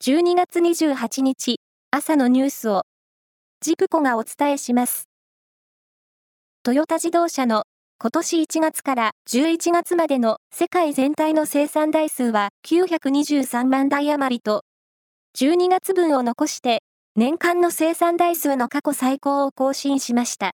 12月28日朝のニュースをジプコがお伝えします。トヨタ自動車の今年1月から11月までの世界全体の生産台数は923万台余りと、12月分を残して年間の生産台数の過去最高を更新しました。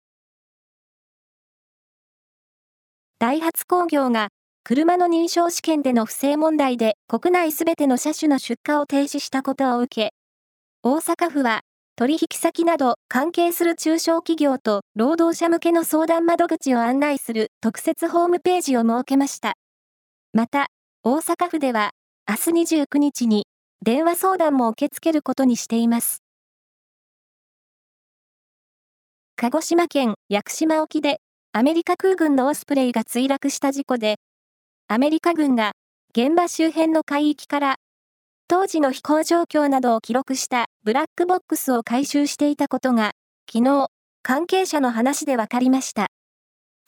ダイハツ工業が車の認証試験での不正問題で国内すべての車種の出荷を停止したことを受け、大阪府は取引先など関係する中小企業と労働者向けの相談窓口を案内する特設ホームページを設けました。また、大阪府では明日29日に電話相談も受け付けることにしています。鹿児島県屋久島沖でアメリカ空軍のオスプレイが墜落した事故でアメリカ軍が現場周辺の海域から当時の飛行状況などを記録したブラックボックスを回収していたことが昨日関係者の話で分かりました。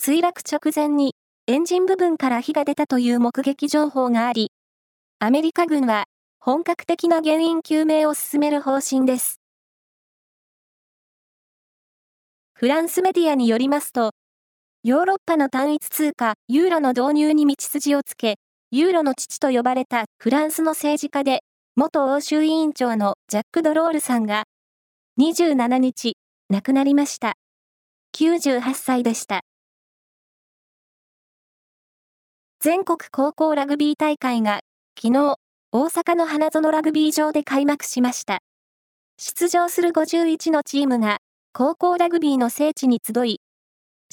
墜落直前にエンジン部分から火が出たという目撃情報があり、アメリカ軍は本格的な原因究明を進める方針です。フランスメディアによりますと、ヨーロッパの単一通貨ユーロの導入に道筋をつけ、ユーロの父と呼ばれたフランスの政治家で、元欧州委員長のジャック・ドロールさんが、27日、亡くなりました。98歳でした。全国高校ラグビー大会が、昨日、大阪の花園ラグビー場で開幕しました。出場する51のチームが、高校ラグビーの聖地に集い、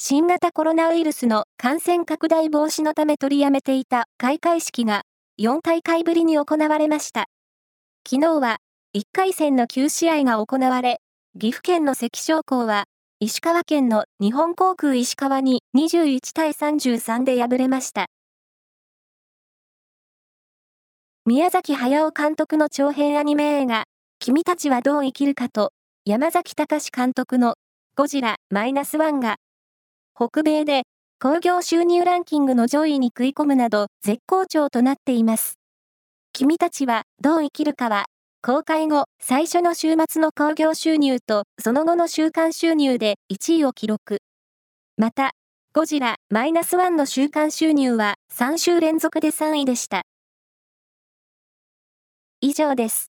新型コロナウイルスの感染拡大防止のため取りやめていた開会式が4大会ぶりに行われました。昨日は1回戦の9試合が行われ、岐阜県の関商工は石川県の日本航空石川に21対33で敗れました。宮崎駿監督の長編アニメ映画、君たちはどう生きるかと、山崎隆監督のゴジラマイナスワンが北米で興行収入ランキングの上位に食い込むなど絶好調となっています。君たちはどう生きるかは、公開後最初の週末の興行収入とその後の週間収入で1位を記録。また、ゴジラマイナスワンの週間収入は3週連続で3位でした。以上です。